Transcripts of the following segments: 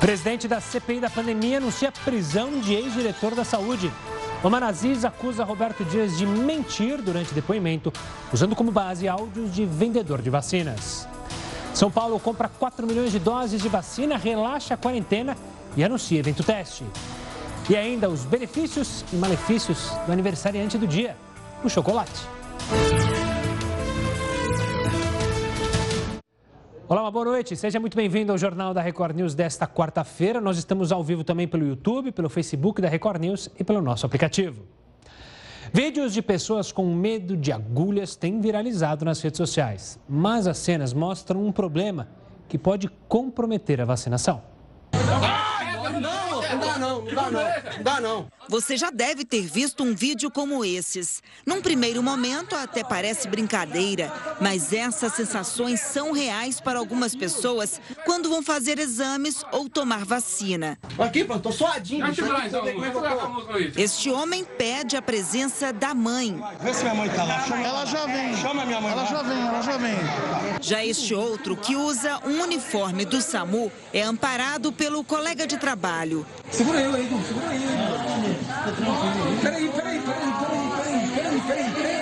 Presidente da CPI da pandemia anuncia prisão de ex-diretor da saúde. Omar Aziz acusa Roberto Dias de mentir durante depoimento, usando como base áudios de vendedor de vacinas. São Paulo compra 4 milhões de doses de vacina, relaxa a quarentena e anuncia evento teste. E ainda os benefícios e malefícios do aniversariante do dia, o chocolate. Olá, uma boa noite. Seja muito bem-vindo ao Jornal da Record News desta quarta-feira. Nós estamos ao vivo também pelo YouTube, pelo Facebook da Record News e pelo nosso aplicativo. Vídeos de pessoas com medo de agulhas têm viralizado nas redes sociais, mas as cenas mostram um problema que pode comprometer a vacinação. Não, não dá não, não dá não, não dá não. Você já deve ter visto um vídeo como esses. Num primeiro momento, até parece brincadeira, mas essas sensações são reais para algumas pessoas quando vão fazer exames ou tomar vacina. Aqui, pronto, tô suadinho. Este homem pede a presença da mãe. Vê se minha mãe tá lá. Chama ela já vem. Chama minha mãe. Ela lá. já vem, ela já vem. Já este outro, que usa um uniforme do SAMU, é amparado pelo colega de trabalho. Segura eu aí, segura aí. Peraí, peraí, peraí, peraí, peraí, peraí, peraí.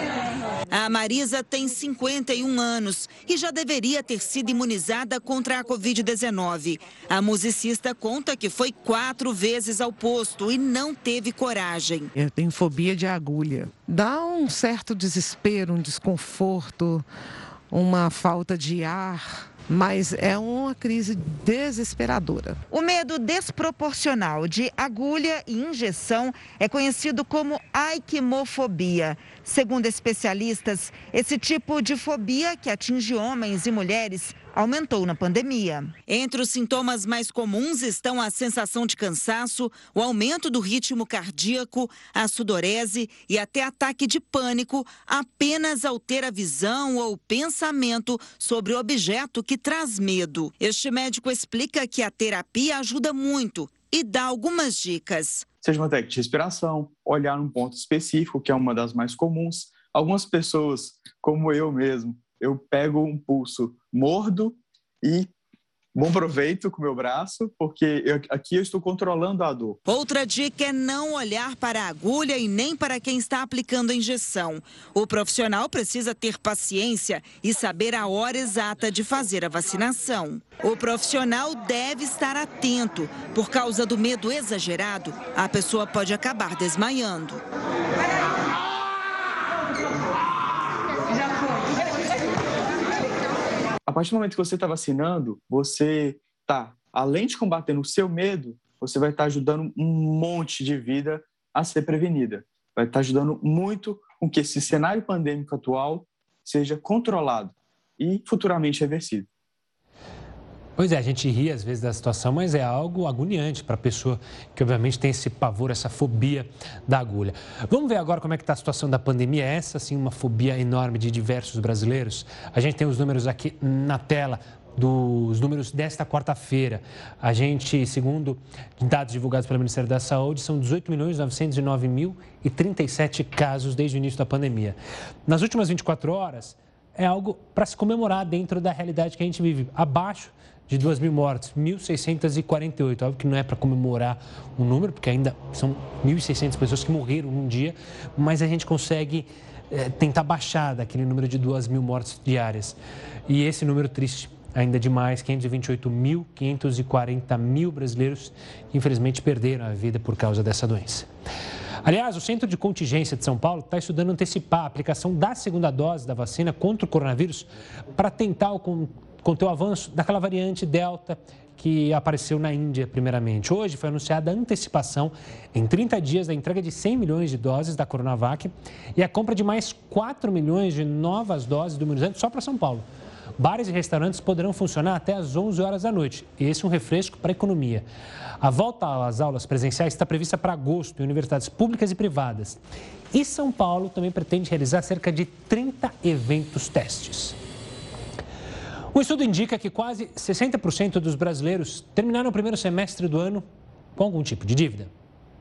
A Marisa tem 51 anos e já deveria ter sido imunizada contra a Covid-19. A musicista conta que foi quatro vezes ao posto e não teve coragem. Eu tenho fobia de agulha. Dá um certo desespero, um desconforto, uma falta de ar. Mas é uma crise desesperadora. O medo desproporcional de agulha e injeção é conhecido como aiquimofobia. Segundo especialistas, esse tipo de fobia que atinge homens e mulheres aumentou na pandemia. Entre os sintomas mais comuns estão a sensação de cansaço, o aumento do ritmo cardíaco, a sudorese e até ataque de pânico apenas ao ter a visão ou pensamento sobre o objeto que traz medo. Este médico explica que a terapia ajuda muito e dá algumas dicas. Seja uma técnica de respiração, olhar num ponto específico, que é uma das mais comuns. Algumas pessoas, como eu mesmo, eu pego um pulso, mordo e bom proveito com o meu braço, porque eu, aqui eu estou controlando a dor. Outra dica é não olhar para a agulha e nem para quem está aplicando a injeção. O profissional precisa ter paciência e saber a hora exata de fazer a vacinação. O profissional deve estar atento. Por causa do medo exagerado, a pessoa pode acabar desmaiando. Partir do momento que você está vacinando, você está, além de combater o seu medo, você vai estar ajudando um monte de vida a ser prevenida. Vai estar ajudando muito com que esse cenário pandêmico atual seja controlado e futuramente reversível. Pois é, a gente ri às vezes da situação, mas é algo agoniante para a pessoa que obviamente tem esse pavor, essa fobia da agulha. Vamos ver agora como é que está a situação da pandemia. Essa sim uma fobia enorme de diversos brasileiros. A gente tem os números aqui na tela dos números desta quarta-feira. A gente, segundo dados divulgados pelo Ministério da Saúde, são 18 milhões 909 mil e 37 casos desde o início da pandemia. Nas últimas 24 horas, é algo para se comemorar dentro da realidade que a gente vive. Abaixo de 2 mil mortes, 1.648. Óbvio que não é para comemorar o número, porque ainda são 1.600 pessoas que morreram num dia, mas a gente consegue é, tentar baixar daquele número de 2 mil mortes diárias. E esse número triste ainda demais, 528 mil, 540 mil brasileiros que infelizmente perderam a vida por causa dessa doença. Aliás, o Centro de Contingência de São Paulo está estudando antecipar a aplicação da segunda dose da vacina contra o coronavírus para tentar conter o avanço daquela variante Delta que apareceu na Índia primeiramente. Hoje foi anunciada a antecipação em 30 dias da entrega de 100 milhões de doses da Coronavac e a compra de mais 4 milhões de novas doses do imunizante só para São Paulo. Bares e restaurantes poderão funcionar até às 11 horas da noite. Esse é um refresco para a economia. A volta às aulas presenciais está prevista para agosto em universidades públicas e privadas. E São Paulo também pretende realizar cerca de 30 eventos testes. Um estudo indica que quase 60% dos brasileiros terminaram o primeiro semestre do ano com algum tipo de dívida.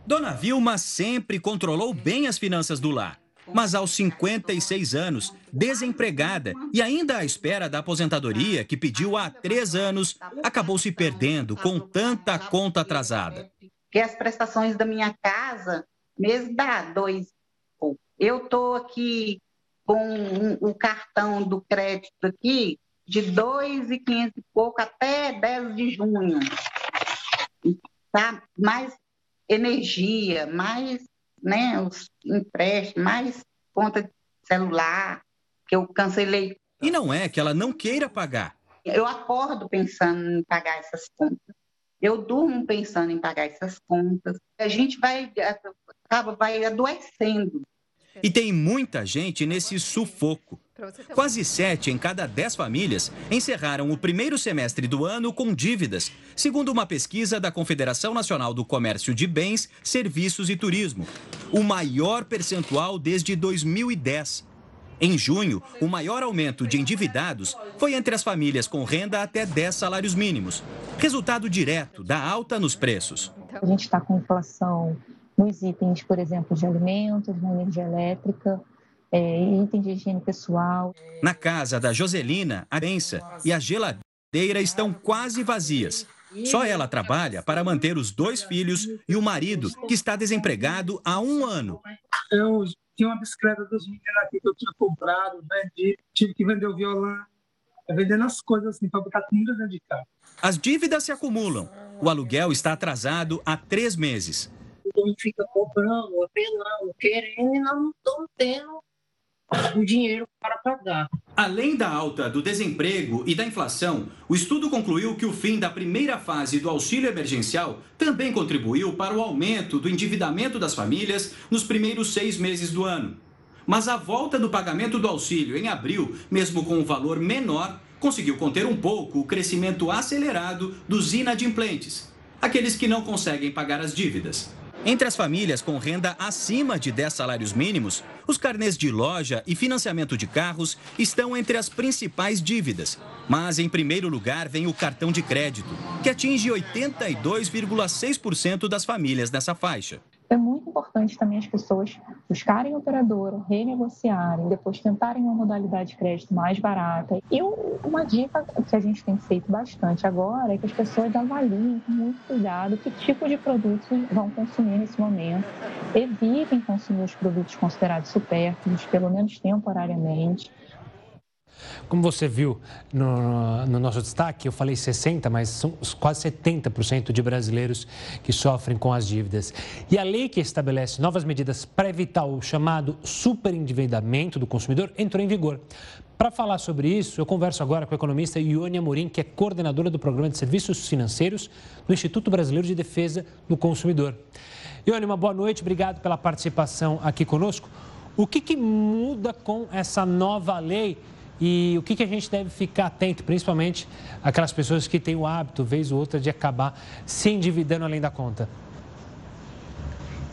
Dona Vilma sempre controlou bem as finanças do lar. mas aos 56 anos, desempregada e ainda à espera da aposentadoria que pediu há três anos, acabou se perdendo com tanta conta atrasada. Que as prestações da minha casa, mesmo dá dois. Eu estou aqui com o cartão do crédito aqui de 2,500 e pouco até 10 de junho. Tá? Mais energia, mais né, os empréstimos, mais conta de celular, que eu cancelei. E não é que ela não queira pagar. Eu acordo pensando em pagar essas contas. Eu durmo pensando em pagar essas contas. A gente vai, acaba, vai adoecendo. E tem muita gente nesse sufoco. Quase sete em cada dez famílias encerraram o primeiro semestre do ano com dívidas, segundo uma pesquisa da Confederação Nacional do Comércio de Bens, Serviços e Turismo. O maior percentual desde 2010. Em junho, o maior aumento de endividados foi entre as famílias com renda até 10 salários mínimos, resultado direto da alta nos preços. A gente está com inflação nos itens, por exemplo, de alimentos, na energia elétrica, é, itens de higiene pessoal. Na casa da Joselina, a prensa e a geladeira estão quase vazias. Só ela trabalha para manter os dois filhos e o marido, que está desempregado há um ano. Eu tinha uma bicicleta dos meninos aqui que eu tinha comprado, vendi, tive que vender o violão, vendendo as coisas assim para botar comida dentro de casa. As dívidas se acumulam. O aluguel está atrasado há três meses. Todo fica cobrando, apelando, querendo e não estamos tendo o dinheiro para pagar. Além da alta do desemprego e da inflação, o estudo concluiu que o fim da primeira fase do auxílio emergencial também contribuiu para o aumento do endividamento das famílias nos primeiros seis meses do ano. Mas a volta do pagamento do auxílio em abril, mesmo com um valor menor, conseguiu conter um pouco o crescimento acelerado dos inadimplentes, aqueles que não conseguem pagar as dívidas. Entre as famílias com renda acima de 10 salários mínimos, os carnês de loja e financiamento de carros estão entre as principais dívidas. Mas, em primeiro lugar, vem o cartão de crédito, que atinge 82,6% das famílias nessa faixa. É muito importante também as pessoas buscarem operadora, renegociarem, depois tentarem uma modalidade de crédito mais barata. E uma dica que a gente tem feito bastante agora é que as pessoas avaliem com muito cuidado que tipo de produtos vão consumir nesse momento. Evitem consumir os produtos considerados supérfluos, pelo menos temporariamente. Como você viu no, no, nosso destaque, eu falei 60%, mas são quase 70% de brasileiros que sofrem com as dívidas. E a lei que estabelece novas medidas para evitar o chamado superendividamento do consumidor entrou em vigor. Para falar sobre isso, eu converso agora com a economista Ione Amorim, que é coordenadora do Programa de Serviços Financeiros do Instituto Brasileiro de Defesa do Consumidor. Ione, uma boa noite, obrigado pela participação aqui conosco. O que, que muda com essa nova lei e o que, que a gente deve ficar atento, principalmente aquelas pessoas que têm o hábito, vez ou outra, de acabar se endividando além da conta?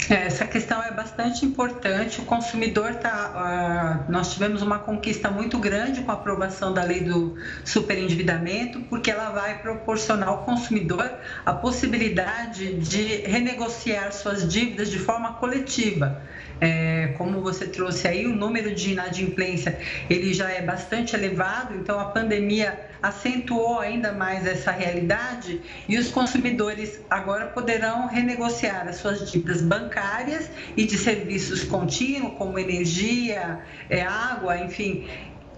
É, essa questão é bastante importante. O consumidor tá. Uh, nós tivemos uma conquista muito grande com a aprovação da lei do superendividamento, porque ela vai proporcionar ao consumidor a possibilidade de renegociar suas dívidas de forma coletiva. É, como você trouxe aí, o número de inadimplência ele já é bastante elevado, então a pandemia acentuou ainda mais essa realidade e os consumidores agora poderão renegociar as suas dívidas bancárias e de serviços contínuos, como energia, é, água, enfim,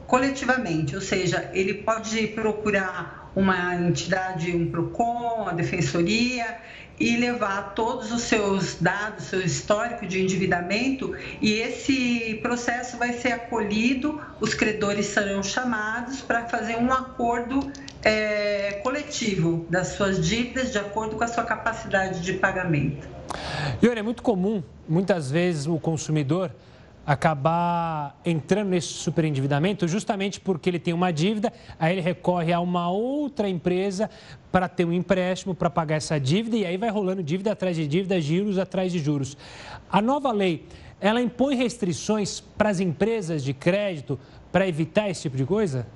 coletivamente, ou seja, ele pode procurar uma entidade, um PROCON, a defensoria, e levar todos os seus dados, seu histórico de endividamento, e esse processo vai ser acolhido, os credores serão chamados para fazer um acordo é, coletivo das suas dívidas de acordo com a sua capacidade de pagamento. Yuri, é muito comum, muitas vezes, o consumidor acabar entrando nesse superendividamento justamente porque ele tem uma dívida, aí ele recorre a uma outra empresa para ter um empréstimo para pagar essa dívida e aí vai rolando dívida atrás de dívida, juros atrás de juros. A nova lei, ela impõe restrições para as empresas de crédito para evitar esse tipo de coisa?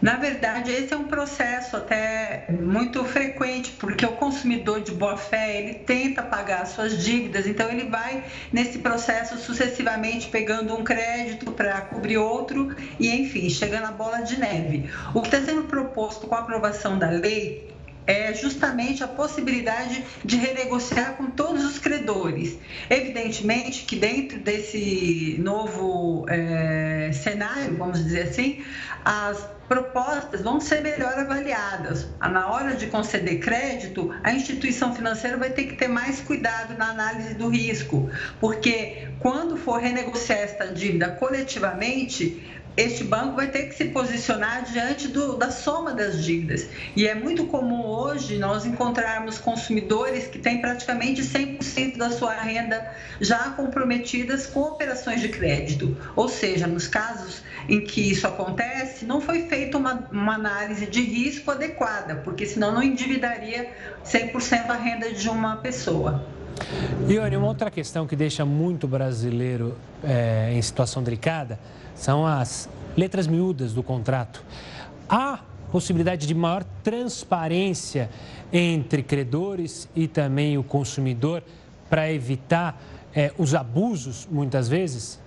Na verdade, esse é um processo até muito frequente, porque o consumidor de boa fé, ele tenta pagar suas dívidas, então ele vai nesse processo sucessivamente pegando um crédito para cobrir outro e, enfim, chegando à bola de neve. O que está sendo proposto com a aprovação da lei é justamente a possibilidade de renegociar com todos os credores. Evidentemente que dentro desse novo é, cenário, vamos dizer assim, as propostas vão ser melhor avaliadas. Na hora de conceder crédito, a instituição financeira vai ter que ter mais cuidado na análise do risco, porque quando for renegociar esta dívida coletivamente, este banco vai ter que se posicionar diante do, da soma das dívidas. E é muito comum hoje nós encontrarmos consumidores que têm praticamente 100% da sua renda já comprometidas com operações de crédito. Ou seja, nos casos em que isso acontece, não foi feita uma, uma análise de risco adequada, porque senão não endividaria 100% a renda de uma pessoa. Ione, uma outra questão que deixa muito brasileiro é, em situação delicada são as letras miúdas do contrato. Há possibilidade de maior transparência entre credores e também o consumidor para evitar é, os abusos, muitas vezes?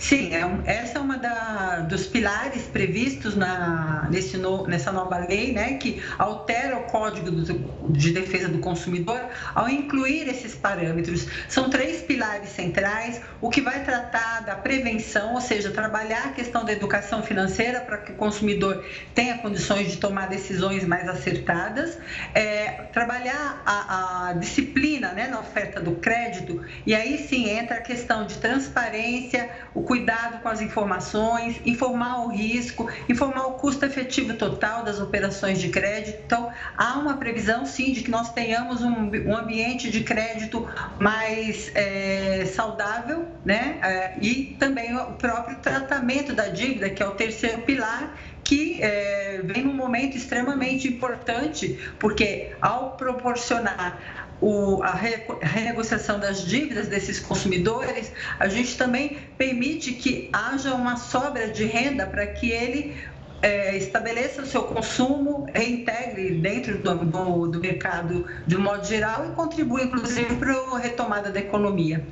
Sim, é essa é uma da, dos pilares previstos na, nesse no, nessa nova lei, né, que altera o Código do, de Defesa do Consumidor ao incluir esses parâmetros. São três pilares centrais, o que vai tratar da prevenção, ou seja, trabalhar a questão da educação financeira para que o consumidor tenha condições de tomar decisões mais acertadas, é, trabalhar a, a disciplina né, na oferta do crédito, e aí sim entra a questão de transparência, o cuidado com as informações, informar o risco, informar o custo efetivo total das operações de crédito. Então, há uma previsão, sim, de que nós tenhamos um, um ambiente de crédito mais é, saudável, né? É, e também o próprio tratamento da dívida, que é o terceiro pilar, que é, vem num momento extremamente importante, porque ao proporcionar o, a, re, a renegociação das dívidas desses consumidores, a gente também permite que haja uma sobra de renda para que ele é, estabeleça o seu consumo, reintegre dentro do, do, do, mercado de um modo geral e contribua, inclusive, para a retomada da economia.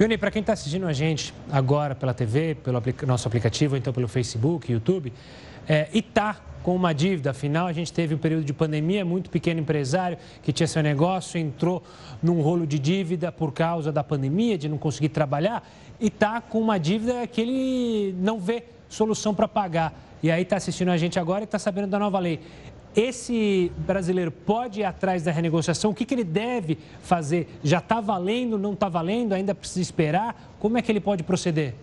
Yuni, para quem está assistindo a gente agora pela TV, pelo nosso aplicativo, então pelo Facebook, YouTube, é, e está com uma dívida. Afinal, a gente teve um período de pandemia, muito pequeno empresário que tinha seu negócio, entrou num rolo de dívida por causa da pandemia, de não conseguir trabalhar, e está com uma dívida que ele não vê solução para pagar. E aí está assistindo a gente agora e está sabendo da nova lei. Esse brasileiro pode ir atrás da renegociação? O que, que ele deve fazer? Já está valendo, não está valendo? Ainda precisa esperar? Como é que ele pode proceder?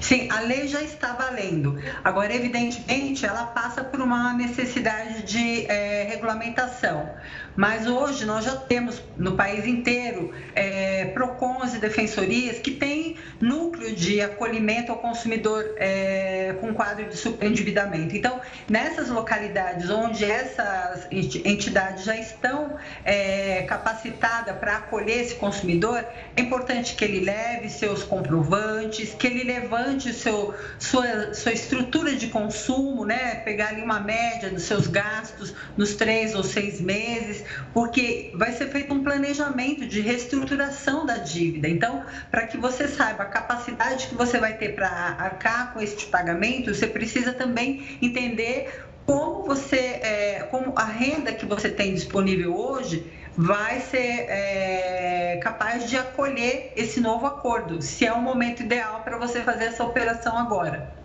Sim, a lei já está valendo. Agora, evidentemente, ela passa por uma necessidade de é, regulamentação. Mas hoje nós já temos no país inteiro é, PROCONs e defensorias que têm núcleo de acolhimento ao consumidor é, com quadro de superendividamento. Então, nessas localidades onde essas entidades já estão é, capacitadas para acolher esse consumidor, é importante que ele leve seus comprovantes, que ele levante seu, sua, sua estrutura de consumo, né? pegar ali uma média dos seus gastos nos três ou seis meses porque vai ser feito um planejamento de reestruturação da dívida. Então, para que você saiba a capacidade que você vai ter para arcar com este pagamento, você precisa também entender como você, é, como a renda que você tem disponível hoje vai ser é, capaz de acolher esse novo acordo, se é o momento ideal para você fazer essa operação agora.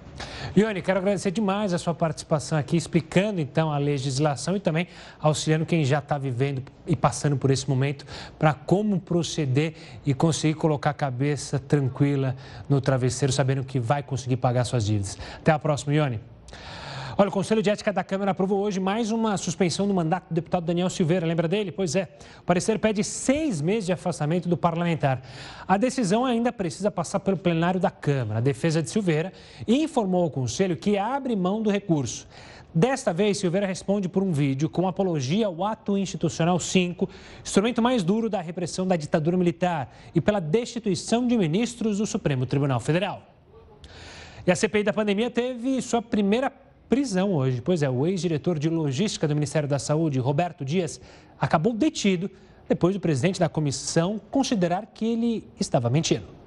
Ione, quero agradecer demais a sua participação aqui, explicando então a legislação e também auxiliando quem já está vivendo e passando por esse momento para como proceder e conseguir colocar a cabeça tranquila no travesseiro, sabendo que vai conseguir pagar suas dívidas. Até a próxima, Ione. Olha, o Conselho de Ética da Câmara aprovou hoje mais uma suspensão do mandato do deputado Daniel Silveira. Lembra dele? Pois é. O parecer pede seis meses de afastamento do parlamentar. A decisão ainda precisa passar pelo plenário da Câmara. A defesa de Silveira informou ao Conselho que abre mão do recurso. Desta vez, Silveira responde por um vídeo com apologia ao Ato Institucional 5, instrumento mais duro da repressão da ditadura militar, e pela destituição de ministros do Supremo Tribunal Federal. E a CPI da pandemia teve sua primeira prisão hoje. Pois é, o ex-diretor de logística do Ministério da Saúde, Roberto Dias, acabou detido depois do presidente da comissão considerar que ele estava mentindo.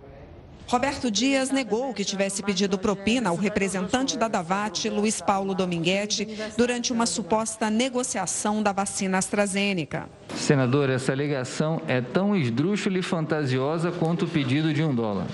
Roberto Dias negou que tivesse pedido propina ao representante da Davat, Luiz Paulo Dominguete, durante uma suposta negociação da vacina AstraZeneca. Senador, essa alegação é tão esdrúxula e fantasiosa quanto o pedido de um dólar.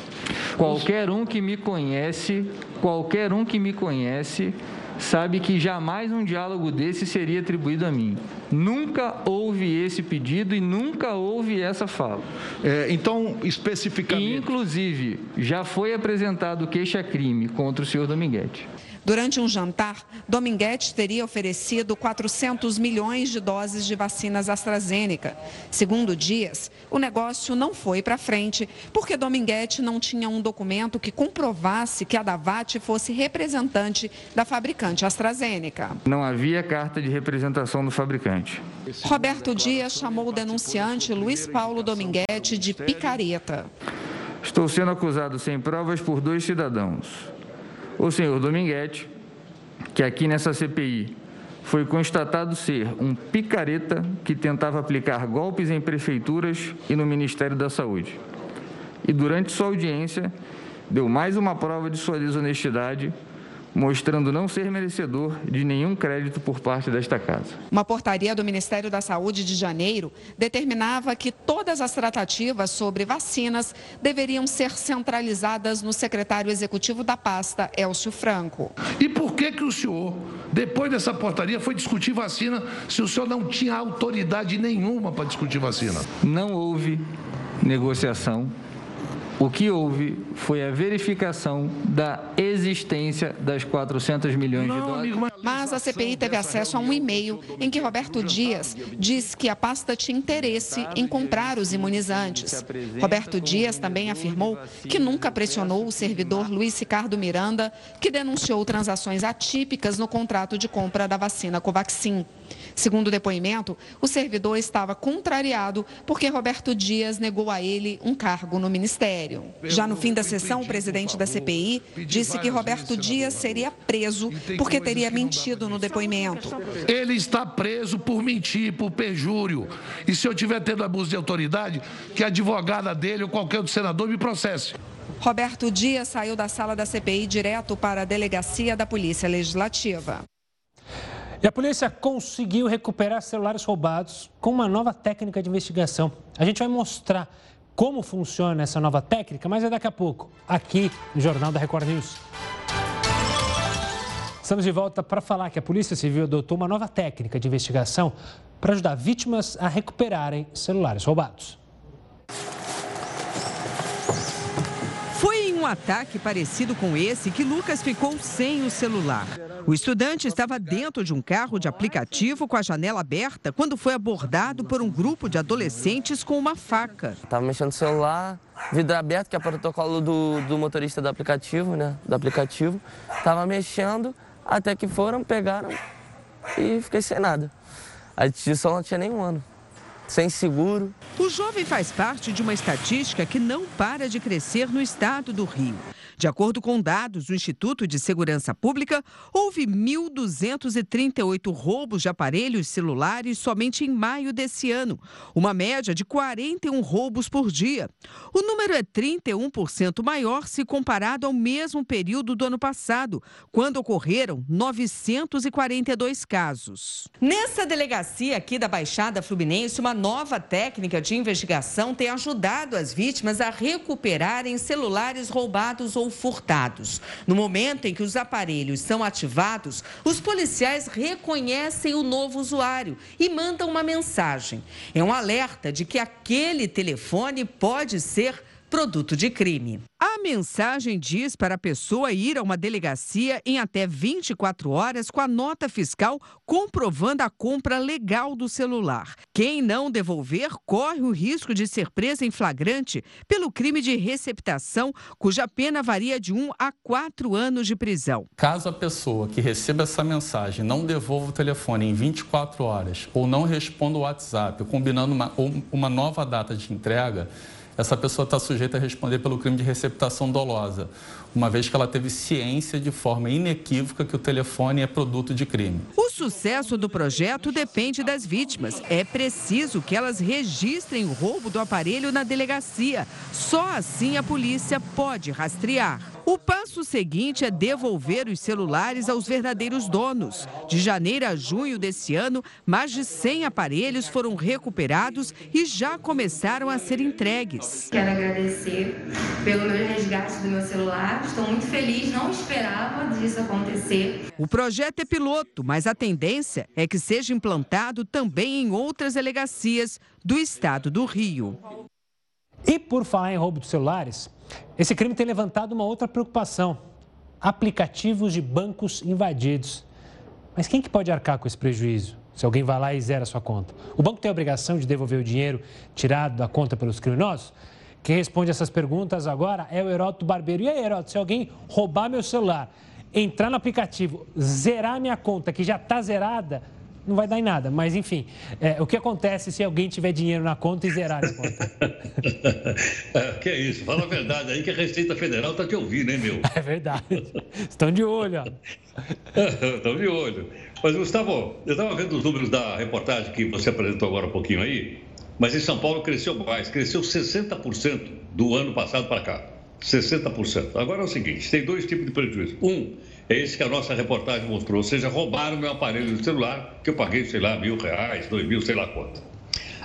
Qualquer um que me conhece, qualquer um que me conhece, sabe que jamais um diálogo desse seria atribuído a mim. Nunca houve esse pedido e nunca houve essa fala. É, então, especificamente. E, inclusive, já foi apresentado queixa-crime contra o senhor Dominguete. Durante um jantar, Dominguete teria oferecido 400 milhões de doses de vacinas AstraZeneca. Segundo Dias, o negócio não foi para frente porque Dominguete não tinha um documento que comprovasse que a Davat fosse representante da fabricante AstraZeneca. Não havia carta de representação do fabricante. Roberto Dias chamou o denunciante Luiz Paulo Dominguete de picareta. Estou sendo acusado sem provas por dois cidadãos o senhor Dominguete, que aqui nessa CPI foi constatado ser um picareta que tentava aplicar golpes em prefeituras e no Ministério da Saúde. E durante sua audiência, deu mais uma prova de sua desonestidade mostrando não ser merecedor de nenhum crédito por parte desta casa. Uma portaria do Ministério da Saúde de janeiro determinava que todas as tratativas sobre vacinas deveriam ser centralizadas no secretário executivo da pasta, Elcio Franco. E por que que o senhor, depois dessa portaria, foi discutir vacina se o senhor não tinha autoridade nenhuma para discutir vacina? Não houve negociação o que houve foi a verificação da existência das 400 milhões de dólares. Mas a CPI teve acesso a um e-mail em que Roberto Dias diz que a pasta tinha interesse em comprar os imunizantes. Roberto Dias também afirmou que nunca pressionou o servidor Luiz Ricardo Miranda, que denunciou transações atípicas no contrato de compra da vacina Covaxin. Segundo o depoimento, o servidor estava contrariado porque Roberto Dias negou a ele um cargo no ministério. Já no fim da sessão, o presidente da CPI disse que Roberto Dias seria preso porque teria mentido no depoimento. Ele está preso por mentir, por perjúrio. E se eu tiver tendo abuso de autoridade, que a advogada dele ou qualquer outro senador me processe. Roberto Dias saiu da sala da CPI direto para a delegacia da Polícia Legislativa. E a polícia conseguiu recuperar celulares roubados com uma nova técnica de investigação. A gente vai mostrar como funciona essa nova técnica, mas é daqui a pouco, aqui no Jornal da Record News. Estamos de volta para falar que a Polícia Civil adotou uma nova técnica de investigação para ajudar vítimas a recuperarem celulares roubados. Ataque parecido com esse que Lucas ficou sem o celular. O estudante estava dentro de um carro de aplicativo com a janela aberta quando foi abordado por um grupo de adolescentes com uma faca. Estava mexendo no celular, vidro aberto, que é protocolo do, do motorista do aplicativo, né? Do aplicativo. Estava mexendo, até que foram, pegaram e fiquei sem nada. A só não tinha nenhum ano sem seguro. O jovem faz parte de uma estatística que não para de crescer no estado do Rio. De acordo com dados do Instituto de Segurança Pública, houve 1.238 roubos de aparelhos celulares somente em maio desse ano, uma média de 41 roubos por dia. O número é 31% maior se comparado ao mesmo período do ano passado, quando ocorreram 942 casos. Nessa delegacia aqui da Baixada Fluminense, uma nova técnica de investigação tem ajudado as vítimas a recuperarem celulares roubados ou furtados. No momento em que os aparelhos são ativados, os policiais reconhecem o novo usuário e mandam uma mensagem. É um alerta de que aquele telefone pode ser produto de crime. A mensagem diz para a pessoa ir a uma delegacia em até 24 horas com a nota fiscal comprovando a compra legal do celular. Quem não devolver corre o risco de ser presa em flagrante pelo crime de receptação, cuja pena varia de 1 a 4 anos de prisão. Caso a pessoa que receba essa mensagem não devolva o telefone em 24 horas ou não responda o WhatsApp, combinando uma, uma nova data de entrega, essa pessoa está sujeita a responder pelo crime de receptação dolosa, uma vez que ela teve ciência de forma inequívoca que o telefone é produto de crime. O sucesso do projeto depende das vítimas. É preciso que elas registrem o roubo do aparelho na delegacia. Só assim a polícia pode rastrear. O passo seguinte é devolver os celulares aos verdadeiros donos. De janeiro a junho desse ano, mais de 100 aparelhos foram recuperados e já começaram a ser entregues. Quero agradecer pelo meu resgate do meu celular. Estou muito feliz, não esperava disso acontecer. O projeto é piloto, mas a tendência é que seja implantado também em outras delegacias do estado do Rio. E por falar em roubo de celulares, esse crime tem levantado uma outra preocupação: aplicativos de bancos invadidos. Mas quem que pode arcar com esse prejuízo? Se alguém vai lá e zera sua conta. O banco tem a obrigação de devolver o dinheiro tirado da conta pelos criminosos? Quem responde essas perguntas agora é o Heródoto Barbeiro. E aí, Heródoto, se alguém roubar meu celular, entrar no aplicativo, zerar minha conta, que já está zerada, não vai dar em nada. Mas, enfim, é, o que acontece se alguém tiver dinheiro na conta e zerar a conta? é, que é isso, fala a verdade aí que a Receita Federal está te ouvindo, hein, meu? É verdade. Estão de olho, ó. Estão de olho. Mas, Gustavo, eu estava vendo os números da reportagem que você apresentou agora um pouquinho aí, mas em São Paulo cresceu mais, cresceu 60% do ano passado para cá. 60%. Agora é o seguinte, tem dois tipos de prejuízo. Um, é esse que a nossa reportagem mostrou, ou seja, roubaram meu aparelho de celular, que eu paguei, sei lá, mil reais, dois mil, sei lá quanto.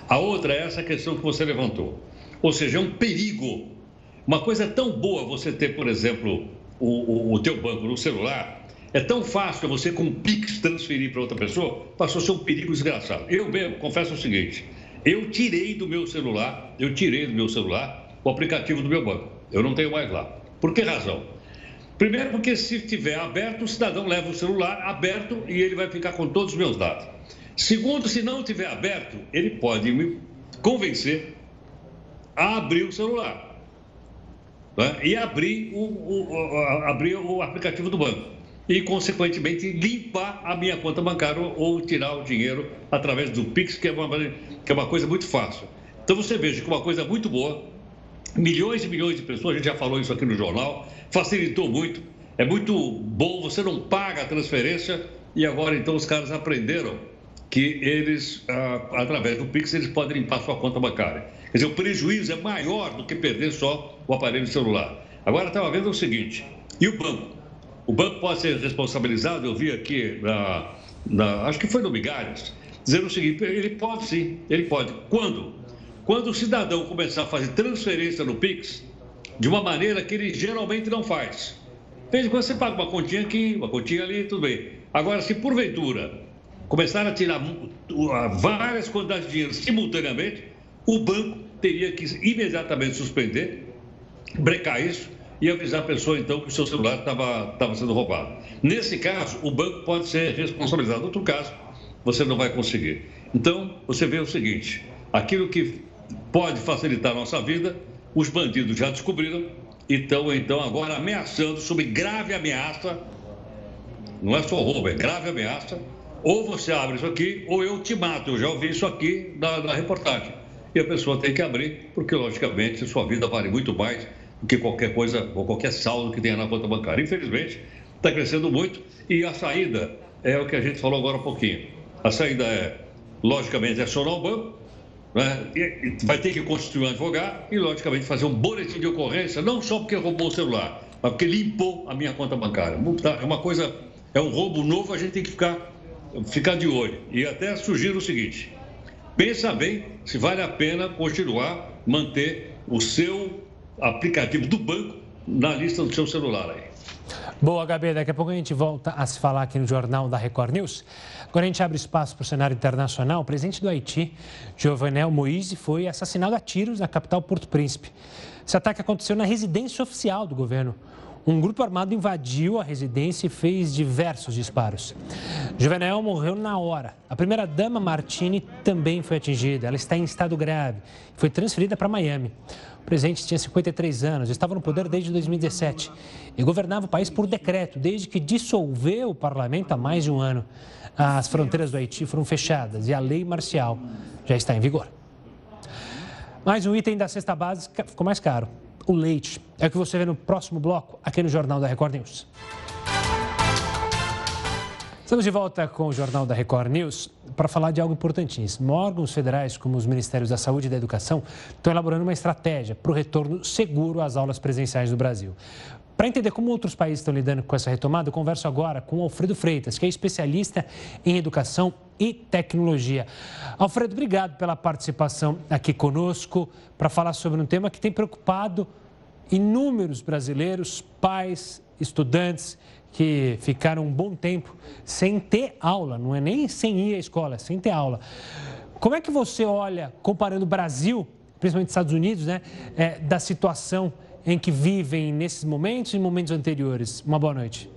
A outra é essa questão que você levantou. Ou seja, é um perigo. Uma coisa tão boa você ter, por exemplo, o, o, o teu banco no celular, é tão fácil você com o Pix transferir para outra pessoa, passou a ser um perigo desgraçado. Eu mesmo, confesso o seguinte, eu tirei do meu celular, eu tirei do meu celular o aplicativo do meu banco. Eu não tenho mais lá. Por que razão? Primeiro, porque se estiver aberto, o cidadão leva o celular aberto e ele vai ficar com todos os meus dados. Segundo, se não estiver aberto, ele pode me convencer a abrir o celular né? e abrir o, o, abrir o aplicativo do banco e, consequentemente, limpar a minha conta bancária ou tirar o dinheiro através do Pix, que é uma, que é uma coisa muito fácil. Então, você veja que uma coisa muito boa milhões e milhões de pessoas, a gente já falou isso aqui no jornal, facilitou muito. É muito bom, você não paga a transferência e agora então os caras aprenderam que eles, ah, através do Pix, eles podem limpar sua conta bancária. Quer dizer, o prejuízo é maior do que perder só o aparelho celular. Agora estava vendo o seguinte, e o banco? O banco pode ser responsabilizado, eu vi aqui, na, na, acho que foi no Migalhas, dizendo o seguinte, ele pode sim, ele pode. Quando? Quando o cidadão começar a fazer transferência no Pix, de uma maneira que ele geralmente não faz. Veja, quando você paga uma continha aqui, uma continha ali, tudo bem. Agora, se porventura começar a tirar várias quantidades de dinheiro simultaneamente, o banco teria que imediatamente suspender, brecar isso e avisar a pessoa, então, que o seu celular estava sendo roubado. Nesse caso, o banco pode ser responsabilizado. No outro caso, você não vai conseguir. Então, você vê o seguinte: aquilo que pode facilitar nossa vida. Os bandidos já descobriram e estão, então, agora ameaçando, sob grave ameaça. Não é só roubo, é grave ameaça. Ou você abre isso aqui, ou eu te mato. Eu já ouvi isso aqui na, na reportagem. E a pessoa tem que abrir, porque, logicamente, sua vida vale muito mais do que qualquer coisa ou qualquer saldo que tenha na conta bancária. Infelizmente, está crescendo muito e a saída é o que a gente falou agora um pouquinho. A saída é, logicamente, acionar o banco, né? vai ter que constituir um advogado e, logicamente, fazer um boletim de ocorrência, não só porque roubou o celular, mas porque limpou a minha conta bancária. É uma coisa, é um roubo novo, a gente tem que ficar, ficar de olho. E até sugiro o seguinte: pensa bem se vale a pena continuar, manter o seu aplicativo do banco na lista do seu celular aí. Boa, Gabi, daqui a pouco a gente volta a se falar aqui no Jornal da Record News. Agora a gente abre espaço para o cenário internacional. O presidente do Haiti, Jovenel Moïse, foi assassinado a tiros na capital Porto Príncipe. Esse ataque aconteceu na residência oficial do governo. Um grupo armado invadiu a residência e fez diversos disparos. Jovenel morreu na hora. A primeira-dama Martini também foi atingida. Ela está em estado grave. Foi transferida para Miami. O presidente tinha 53 anos, estava no poder desde 2017 e governava o país por decreto, desde que dissolveu o parlamento há mais de um ano. As fronteiras do Haiti foram fechadas e a lei marcial já está em vigor. Mais um item da cesta básica ficou mais caro: o leite. É o que você vê no próximo bloco, aqui no Jornal da Record News. Estamos de volta com o Jornal da Record News para falar de algo importantíssimo. Órgãos federais, como os Ministérios da Saúde e da Educação, estão elaborando uma estratégia para o retorno seguro às aulas presenciais no Brasil. Para entender como outros países estão lidando com essa retomada, eu converso agora com Alfredo Freitas, que é especialista em educação e tecnologia. Alfredo, obrigado pela participação aqui conosco para falar sobre um tema que tem preocupado inúmeros brasileiros, pais, estudantes que ficaram um bom tempo sem ter aula, não é nem sem ir à escola, é sem ter aula. Como é que você olha, comparando o Brasil, principalmente Estados Unidos, né, é, da situação em que vivem nesses momentos e momentos anteriores? Uma boa noite.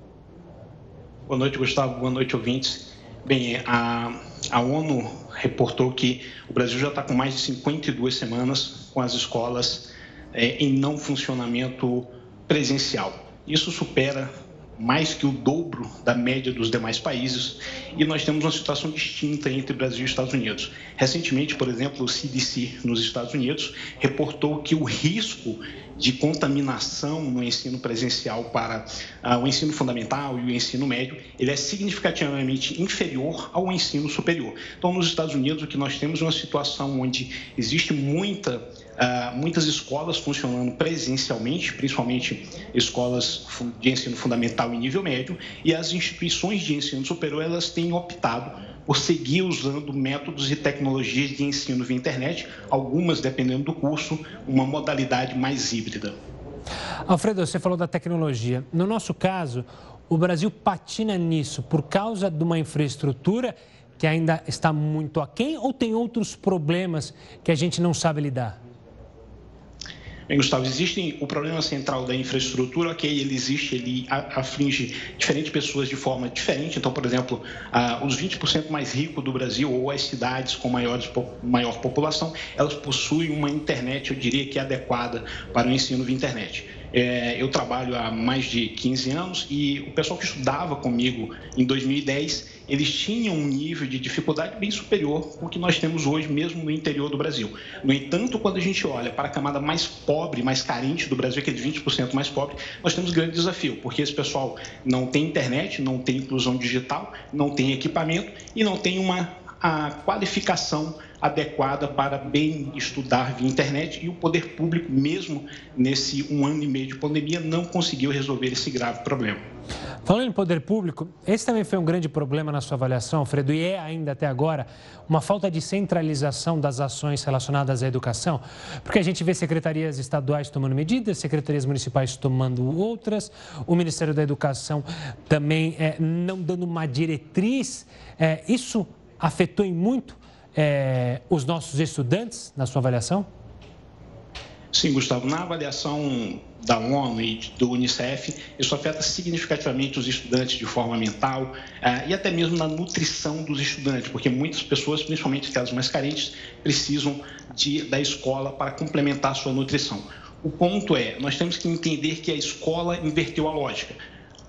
Boa noite, Gustavo. Boa noite, ouvintes. Bem, a, a ONU reportou que o Brasil já está com mais de 52 semanas com as escolas é, em não funcionamento presencial. Isso supera mais que o dobro da média dos demais países, e nós temos uma situação distinta entre Brasil e Estados Unidos. Recentemente, por exemplo, o CDC nos Estados Unidos reportou que o risco de contaminação no ensino presencial para uh, o ensino fundamental e o ensino médio, ele é significativamente inferior ao ensino superior. Então, nos Estados Unidos, o que nós temos é uma situação onde existe muita Uh, muitas escolas funcionando presencialmente, principalmente escolas de ensino fundamental e nível médio, e as instituições de ensino superior elas têm optado por seguir usando métodos e tecnologias de ensino via internet, algumas, dependendo do curso, uma modalidade mais híbrida. Alfredo, você falou da tecnologia. No nosso caso, o Brasil patina nisso por causa de uma infraestrutura que ainda está muito aquém ou tem outros problemas que a gente não sabe lidar? Bem, Gustavo, existe o problema central da infraestrutura, ok, ele existe, ele aflige diferentes pessoas de forma diferente. Então, por exemplo, os 20% mais ricos do Brasil ou as cidades com maiores, maior população, elas possuem uma internet, eu diria que adequada para o ensino via internet. É, eu trabalho há mais de 15 anos e o pessoal que estudava comigo em 2010, eles tinham um nível de dificuldade bem superior com o que nós temos hoje, mesmo no interior do Brasil. No entanto, quando a gente olha para a camada mais pobre, mais carente do Brasil, aquele 20% mais pobre, nós temos um grande desafio, porque esse pessoal não tem internet, não tem inclusão digital, não tem equipamento e não tem uma a qualificação adequada para bem estudar via internet e o poder público, mesmo nesse um ano e meio de pandemia, não conseguiu resolver esse grave problema. Falando em poder público, esse também foi um grande problema na sua avaliação, Alfredo, e é ainda até agora uma falta de centralização das ações relacionadas à educação, porque a gente vê secretarias estaduais tomando medidas, secretarias municipais tomando outras, o Ministério da Educação também é, não dando uma diretriz. É, isso afetou em muito é, os nossos estudantes na sua avaliação? Sim, Gustavo. Na avaliação da ONU e do Unicef, isso afeta significativamente os estudantes de forma mental uh, e até mesmo na nutrição dos estudantes, porque muitas pessoas, principalmente aquelas mais carentes, precisam de, da escola para complementar a sua nutrição. O ponto é, nós temos que entender que a escola inverteu a lógica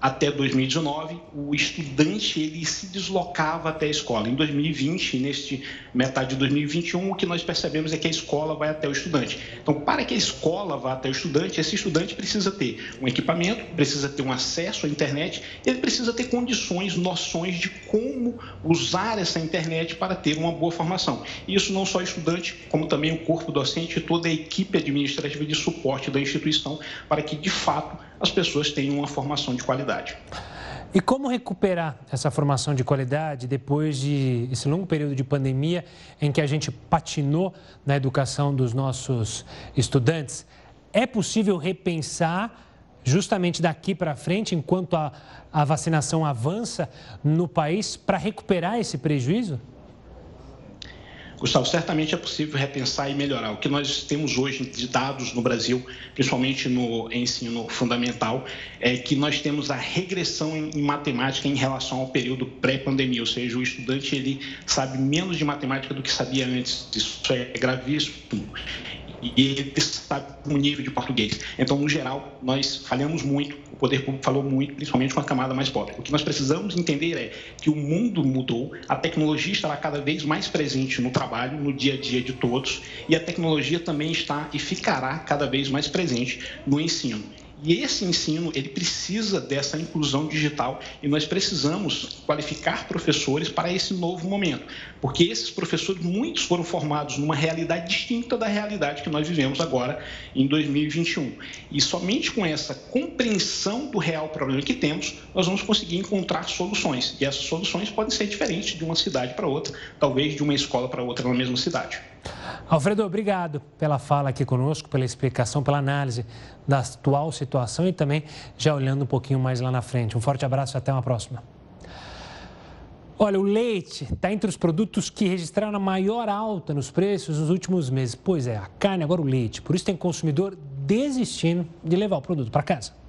até 2019, o estudante ele se deslocava até a escola. Em 2020, neste metade de 2021, o que nós percebemos é que a escola vai até o estudante. Então, para que a escola vá até o estudante, esse estudante precisa ter um equipamento, precisa ter um acesso à internet, ele precisa ter condições, noções de como usar essa internet para ter uma boa formação. Isso não só o estudante, como também o corpo docente e toda a equipe administrativa de suporte da instituição, para que de fato as pessoas tenham uma formação de qualidade. E como recuperar essa formação de qualidade depois de esse longo período de pandemia em que a gente patinou na educação dos nossos estudantes? É possível repensar justamente daqui para frente, enquanto a, a vacinação avança no país, para recuperar esse prejuízo? Gustavo, certamente é possível repensar e melhorar. O que nós temos hoje de dados no Brasil, principalmente no ensino fundamental, é que nós temos a regressão em matemática em relação ao período pré-pandemia, ou seja, o estudante ele sabe menos de matemática do que sabia antes. Isso é gravíssimo. E ele sabe o nível de português. Então, no geral, nós falhamos muito, o poder público falou muito, principalmente com a camada mais pobre. O que nós precisamos entender é que o mundo mudou, a tecnologia estará cada vez mais presente no trabalho, no dia a dia de todos, e a tecnologia também está e ficará cada vez mais presente no ensino. E esse ensino, ele precisa dessa inclusão digital e nós precisamos qualificar professores para esse novo momento, porque esses professores, muitos foram formados numa realidade distinta da realidade que nós vivemos agora em 2021. E somente com essa compreensão do real problema que temos, nós vamos conseguir encontrar soluções. E essas soluções podem ser diferentes de uma cidade para outra, talvez de uma escola para outra na mesma cidade. Alfredo, obrigado pela fala aqui conosco, pela explicação, pela análise da atual situação e também já olhando um pouquinho mais lá na frente. Um forte abraço e até uma próxima. Olha, o leite está entre os produtos que registraram a maior alta nos preços nos últimos meses. Pois é, a carne, agora o leite. Por isso tem consumidor desistindo de levar o produto para casa.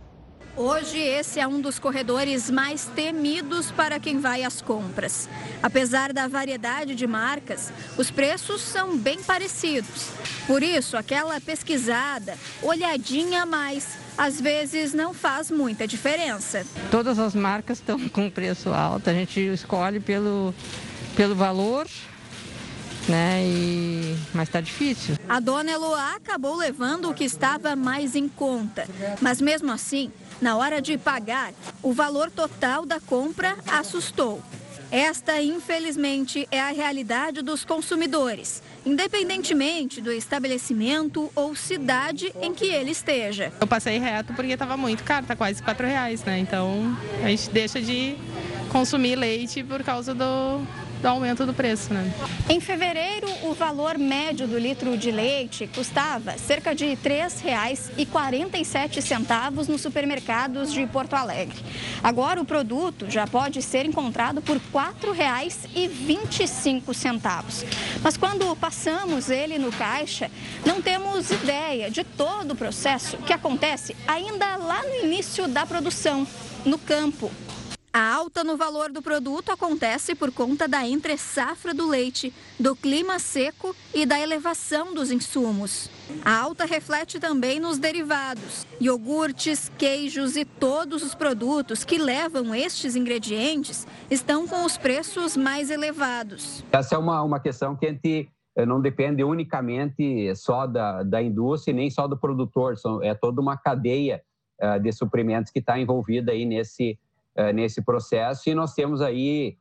Hoje, esse é um dos corredores mais temidos para quem vai às compras. Apesar da variedade de marcas, os preços são bem parecidos. Por isso, aquela pesquisada, olhadinha a mais, às vezes não faz muita diferença. Todas as marcas estão com preço alto, a gente escolhe pelo, pelo valor né? E... Mas está difícil. A dona Eloá acabou levando o que estava mais em conta. Mas mesmo assim, na hora de pagar, o valor total da compra assustou. Esta, infelizmente, é a realidade dos consumidores, independentemente do estabelecimento ou cidade em que ele esteja. Eu passei reto porque estava muito caro, está quase quatro reais, né? Então a gente deixa de consumir leite por causa do, do aumento do preço. Né? Em fevereiro, o valor médio do litro de leite custava cerca de R$ 3,47 nos supermercados de Porto Alegre. Agora, o produto já pode ser encontrado por R$ 4,25. Mas quando passamos ele no caixa, não temos ideia de todo o processo que acontece ainda lá no início da produção, no campo. A alta no valor do produto acontece por conta da entre-safra do leite, do clima seco e da elevação dos insumos. A alta reflete também nos derivados. Iogurtes, queijos e todos os produtos que levam estes ingredientes estão com os preços mais elevados. Essa é uma, uma questão que a gente eh, não depende unicamente só da, da indústria nem só do produtor, é toda uma cadeia uh, de suprimentos que está envolvida aí nesse uh, nesse processo. E nós temos aí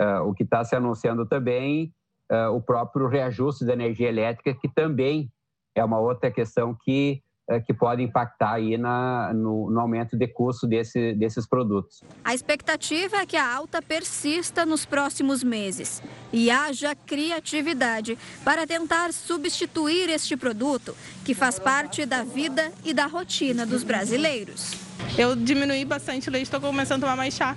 uh, o que está se anunciando também, uh, o próprio reajuste da energia elétrica, que também é uma outra questão que que pode impactar aí na, no, no, aumento de custo desse, desses produtos. A expectativa é que a alta persista nos próximos meses e haja criatividade para tentar substituir este produto que faz parte da vida e da rotina dos brasileiros. Eu diminuí bastante o leite, estou começando a tomar mais chá.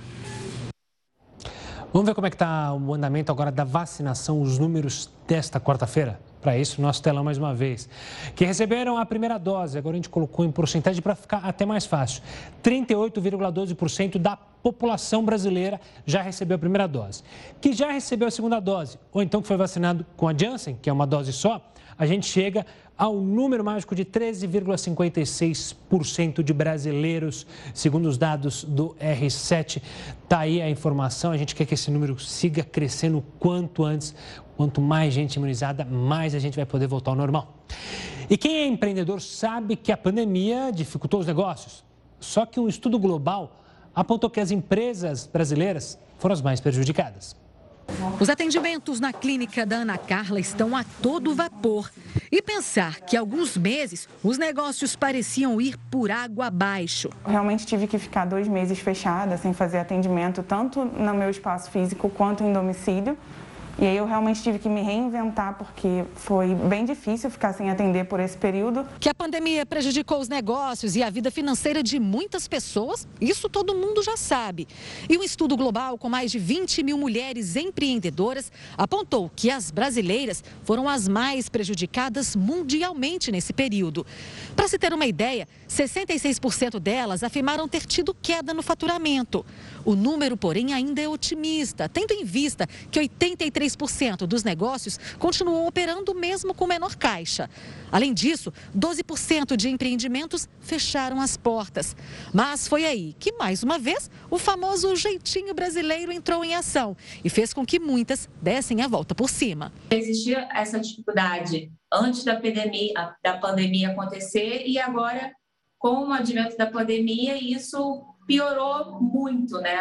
Vamos ver como é que está o andamento agora da vacinação, os números desta quarta-feira? Para isso, nosso telão mais uma vez. Que receberam a primeira dose, agora a gente colocou em porcentagem para ficar até mais fácil. 38,12% da população brasileira já recebeu a primeira dose. Que já recebeu a segunda dose, ou então que foi vacinado com a Janssen, que é uma dose só, a gente chega ao número mágico de 13,56% de brasileiros, segundo os dados do R7. Está aí a informação. A gente quer que esse número siga crescendo quanto antes. Quanto mais gente imunizada, mais a gente vai poder voltar ao normal. E quem é empreendedor sabe que a pandemia dificultou os negócios. Só que um estudo global apontou que as empresas brasileiras foram as mais prejudicadas. Os atendimentos na clínica da Ana Carla estão a todo vapor. E pensar que há alguns meses os negócios pareciam ir por água abaixo. Realmente tive que ficar dois meses fechada, sem fazer atendimento, tanto no meu espaço físico quanto em domicílio. E aí eu realmente tive que me reinventar porque foi bem difícil ficar sem atender por esse período. Que a pandemia prejudicou os negócios e a vida financeira de muitas pessoas, isso todo mundo já sabe. E um estudo global com mais de 20 mil mulheres empreendedoras apontou que as brasileiras foram as mais prejudicadas mundialmente nesse período. Para se ter uma ideia, 66% delas afirmaram ter tido queda no faturamento. O número, porém, ainda é otimista, tendo em vista que 83 83% dos negócios continuou operando mesmo com menor caixa. Além disso, 12% de empreendimentos fecharam as portas. Mas foi aí que, mais uma vez, o famoso jeitinho brasileiro entrou em ação e fez com que muitas dessem a volta por cima. Existia essa dificuldade antes da pandemia, da pandemia acontecer e agora, com o advento da pandemia, isso piorou muito, né?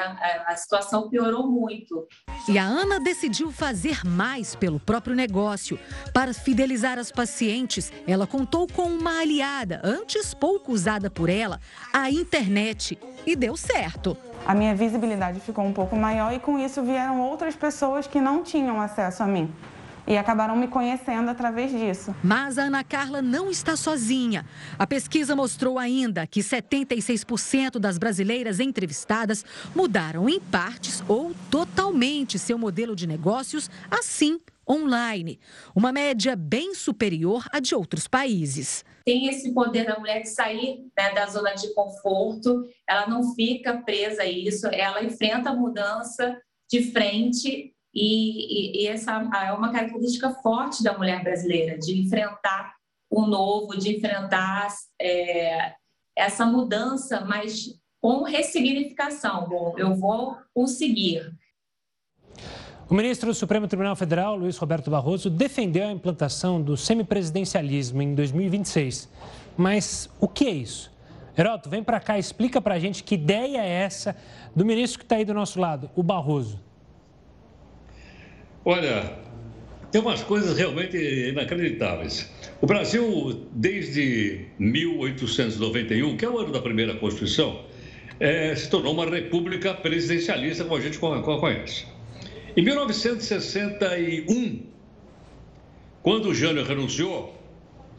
A situação piorou muito. E a Ana decidiu fazer mais pelo próprio negócio. Para fidelizar as pacientes, ela contou com uma aliada, antes pouco usada por ela, a internet. E deu certo. A minha visibilidade ficou um pouco maior e com isso vieram outras pessoas que não tinham acesso a mim e acabaram me conhecendo através disso. Mas a Ana Carla não está sozinha. A pesquisa mostrou ainda que 76% das brasileiras entrevistadas mudaram em partes ou totalmente seu modelo de negócios, assim online, uma média bem superior à de outros países. Tem esse poder da mulher de sair né, da zona de conforto, ela não fica presa a isso, ela enfrenta a mudança de frente e, e, e, essa é uma característica forte da mulher brasileira, de enfrentar o novo, de enfrentar é, essa mudança, mas com ressignificação. Eu vou conseguir. O ministro do Supremo Tribunal Federal, Luiz Roberto Barroso, defendeu a implantação do semipresidencialismo em 2026. Mas o que é isso? Heroto, vem para cá, explica para a gente que ideia é essa do ministro que está aí do nosso lado, o Barroso. Olha, tem umas coisas realmente inacreditáveis. O Brasil, desde 1891, que é o ano da primeira Constituição, é, se tornou uma república presidencialista, como a gente conhece. Em 1961, quando Jânio renunciou,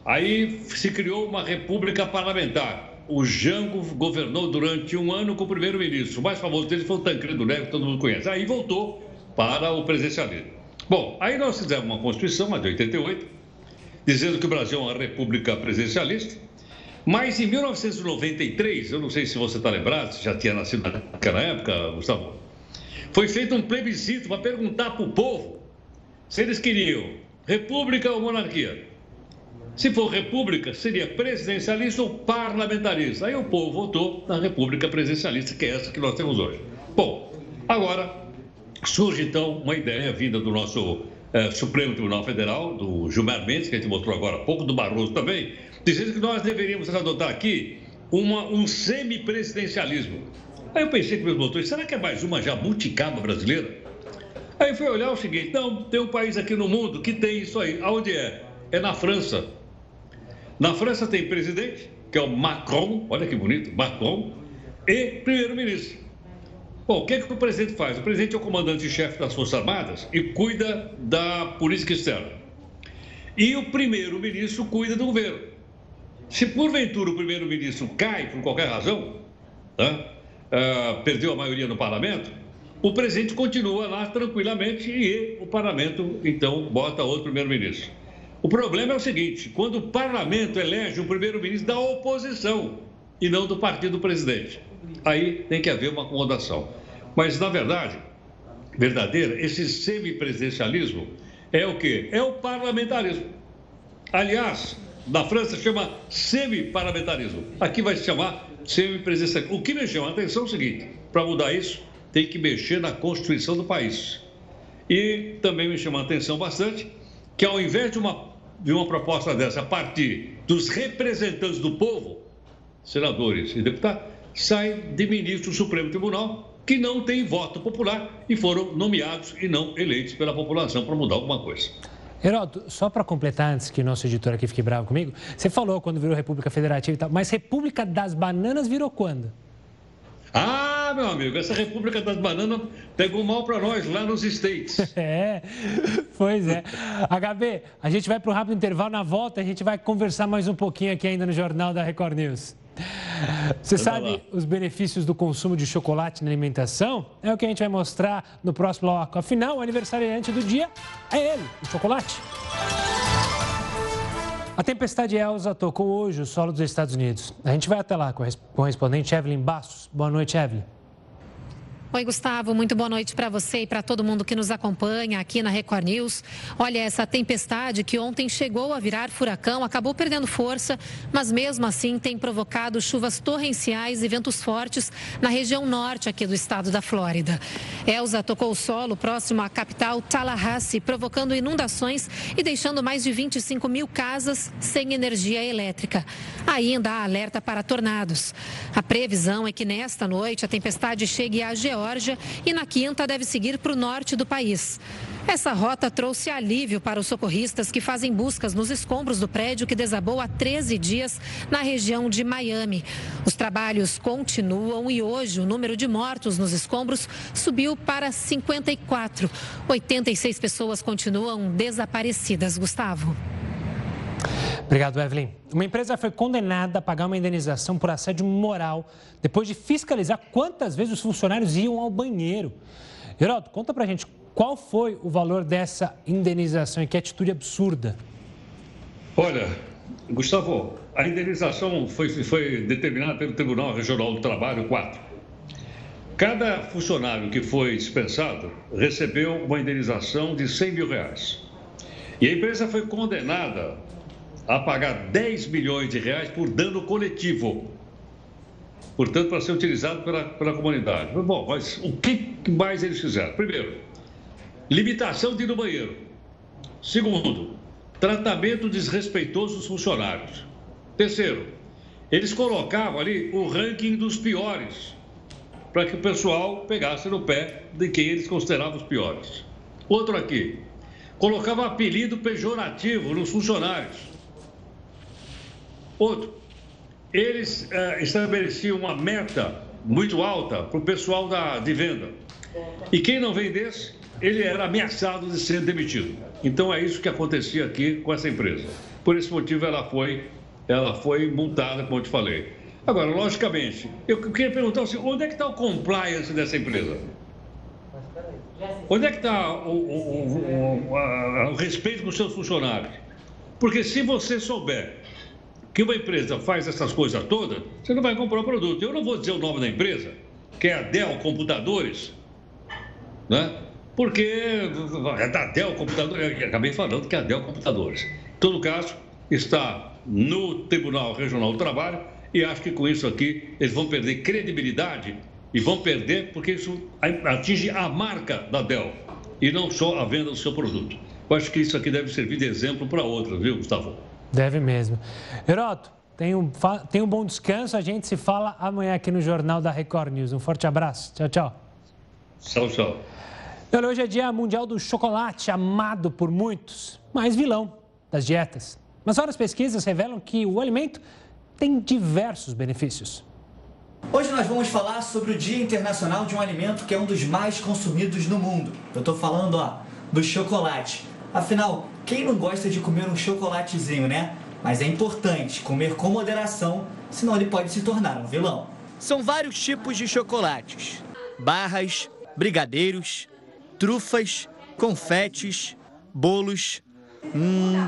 aí se criou uma república parlamentar. O Jango governou durante um ano com o primeiro-ministro. O mais famoso dele foi o Tancredo Neves, que todo mundo conhece. Aí voltou para o presidencialismo. Bom, aí nós fizemos uma Constituição, a de 88, dizendo que o Brasil é uma república presidencialista. Mas em 1993, eu não sei se você está lembrado, se já tinha nascido naquela época, Gustavo, foi feito um plebiscito para perguntar para o povo se eles queriam república ou monarquia. Se for república, seria presidencialista ou parlamentarista. Aí o povo votou na república presidencialista, que é essa que nós temos hoje. Bom, agora Surge então uma ideia vinda do nosso é, Supremo Tribunal Federal, do Gilmar Mendes, que a gente mostrou agora há pouco, do Barroso também, dizendo que nós deveríamos adotar aqui uma, um semipresidencialismo. Aí eu pensei com meus motores, será que é mais uma jabuticaba brasileira? Aí fui olhar o seguinte, não, tem um país aqui no mundo que tem isso aí. Aonde é? É na França. Na França tem presidente, que é o Macron, olha que bonito, Macron, e primeiro-ministro. Bom, o que, é que o presidente faz? O presidente é o comandante-chefe das Forças Armadas e cuida da política externa. E o primeiro-ministro cuida do governo. Se porventura o primeiro-ministro cai por qualquer razão, né, uh, perdeu a maioria no parlamento, o presidente continua lá tranquilamente e o parlamento, então, bota outro primeiro-ministro. O problema é o seguinte: quando o parlamento elege um primeiro-ministro da oposição e não do partido do presidente aí tem que haver uma acomodação. Mas, na verdade, verdadeira, esse semipresidencialismo é o quê? É o parlamentarismo. Aliás, na França chama semi-parlamentarismo. Aqui vai se chamar semipresidencialismo. O que me chama a atenção é o seguinte: para mudar isso, tem que mexer na Constituição do país. E também me chama a atenção bastante que, ao invés de uma, de uma proposta dessa a partir dos representantes do povo, senadores e deputados, sai de ministro do Supremo Tribunal que não tem voto popular e foram nomeados e não eleitos pela população para mudar alguma coisa. Heroto, só para completar, antes que nosso editor aqui fique bravo comigo, você falou quando virou República Federativa e tal, mas República das Bananas virou quando? Ah, meu amigo, essa República das Bananas pegou mal para nós lá nos States. É, pois é. HB, a gente vai para o rápido intervalo, na volta a gente vai conversar mais um pouquinho aqui ainda no Jornal da Record News. Você sabe os benefícios do consumo de chocolate na alimentação? É o que a gente vai mostrar no próximo bloco. Afinal, o aniversariante do dia é ele, o chocolate. A tempestade Elsa tocou hoje o solo dos Estados Unidos. A gente vai até lá com a correspondente Evelyn Bastos. Boa noite, Evelyn. Oi, Gustavo, muito boa noite para você e para todo mundo que nos acompanha aqui na Record News. Olha, essa tempestade que ontem chegou a virar furacão acabou perdendo força, mas mesmo assim tem provocado chuvas torrenciais e ventos fortes na região norte aqui do estado da Flórida. Elsa tocou o solo próximo à capital Tallahassee, provocando inundações e deixando mais de 25 mil casas sem energia elétrica. Ainda há alerta para tornados. A previsão é que nesta noite a tempestade chegue à Geórgia Geórgia e na quinta deve seguir para o norte do país. Essa rota trouxe alívio para os socorristas que fazem buscas nos escombros do prédio que desabou há 13 dias na região de Miami. Os trabalhos continuam e hoje o número de mortos nos escombros subiu para 54. 86 pessoas continuam desaparecidas. Gustavo. Obrigado, Evelyn. Uma empresa foi condenada a pagar uma indenização por assédio moral depois de fiscalizar quantas vezes os funcionários iam ao banheiro. Geraldo, conta pra gente qual foi o valor dessa indenização e que atitude absurda. Olha, Gustavo, a indenização foi, foi determinada pelo Tribunal Regional do Trabalho 4. Cada funcionário que foi dispensado recebeu uma indenização de 100 mil reais. E a empresa foi condenada a pagar 10 milhões de reais por dano coletivo. Portanto, para ser utilizado pela, pela comunidade. Bom, mas o que mais eles fizeram? Primeiro, limitação de ir no banheiro. Segundo, tratamento desrespeitoso dos funcionários. Terceiro, eles colocavam ali o ranking dos piores, para que o pessoal pegasse no pé de quem eles consideravam os piores. Outro aqui, colocava apelido pejorativo nos funcionários. Outro, eles uh, estabeleciam uma meta muito alta para o pessoal da, de venda. E quem não vendesse, ele era ameaçado de ser demitido. Então é isso que acontecia aqui com essa empresa. Por esse motivo ela foi, ela foi multada, como eu te falei. Agora, logicamente, eu queria perguntar assim, onde é que está o compliance dessa empresa? Onde é que está o, o, o, o respeito com os seus funcionários? Porque se você souber que uma empresa faz essas coisas todas, você não vai comprar o produto. Eu não vou dizer o nome da empresa, que é a Dell Computadores, né? Porque é da Dell Computadores, eu acabei falando que é a Dell Computadores. Em todo caso, está no Tribunal Regional do Trabalho e acho que com isso aqui eles vão perder credibilidade e vão perder porque isso atinge a marca da Dell e não só a venda do seu produto. Eu acho que isso aqui deve servir de exemplo para outras, viu, Gustavo? Deve mesmo. Heroto, tenha um, tenha um bom descanso. A gente se fala amanhã aqui no Jornal da Record News. Um forte abraço. Tchau, tchau. Tchau, tchau. Olha, hoje é dia mundial do chocolate, amado por muitos, mas vilão das dietas. Mas várias pesquisas revelam que o alimento tem diversos benefícios. Hoje nós vamos falar sobre o Dia Internacional de um alimento que é um dos mais consumidos no mundo. Eu estou falando ó, do chocolate. Afinal, quem não gosta de comer um chocolatezinho, né? Mas é importante comer com moderação, senão ele pode se tornar um vilão. São vários tipos de chocolates: barras, brigadeiros, trufas, confetes, bolos. Hum,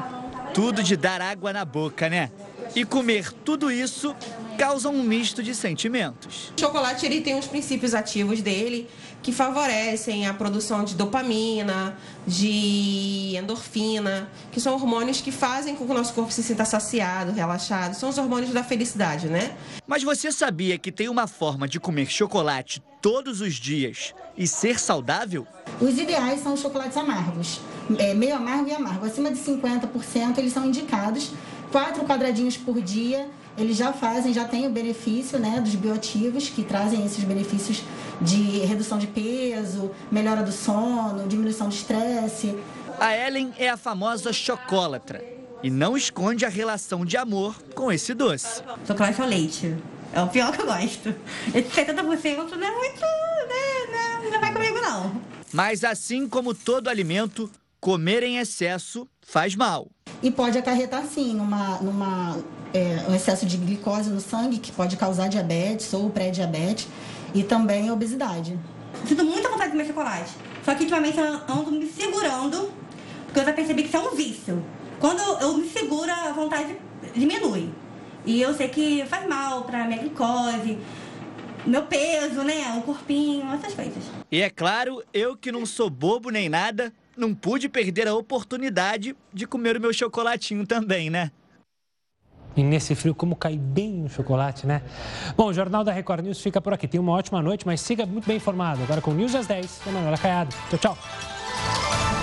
tudo de dar água na boca, né? E comer tudo isso causa um misto de sentimentos. O chocolate ele tem os princípios ativos dele que favorecem a produção de dopamina, de endorfina, que são hormônios que fazem com que o nosso corpo se sinta saciado, relaxado. São os hormônios da felicidade, né? Mas você sabia que tem uma forma de comer chocolate todos os dias e ser saudável? Os ideais são os chocolates amargos, é, meio amargo e amargo. Acima de 50% eles são indicados, quatro quadradinhos por dia eles já fazem, já têm o benefício né, dos bioativos, que trazem esses benefícios de redução de peso, melhora do sono, diminuição do estresse. A Ellen é a famosa chocólatra e não esconde a relação de amor com esse doce. Chocolate ao leite. É o pior que eu gosto. Esse 70% não é muito. Né, não, não vai comigo, não. Mas assim como todo alimento, comer em excesso faz mal. E pode acarretar, sim, numa, numa é, um excesso de glicose no sangue, que pode causar diabetes ou pré-diabetes, e também obesidade. Sinto muita vontade de comer chocolate. Só que ultimamente eu ando me segurando, porque eu já percebi que isso é um vício. Quando eu me seguro, a vontade diminui. E eu sei que faz mal para minha glicose. meu peso, né? O corpinho, essas coisas. E é claro, eu que não sou bobo nem nada, não pude perder a oportunidade de comer o meu chocolatinho também, né? E nesse frio, como cai bem no chocolate, né? Bom, o Jornal da Record News fica por aqui. Tenha uma ótima noite, mas siga muito bem informado. Agora com News às 10, com Manuela Caiado. Tchau, tchau.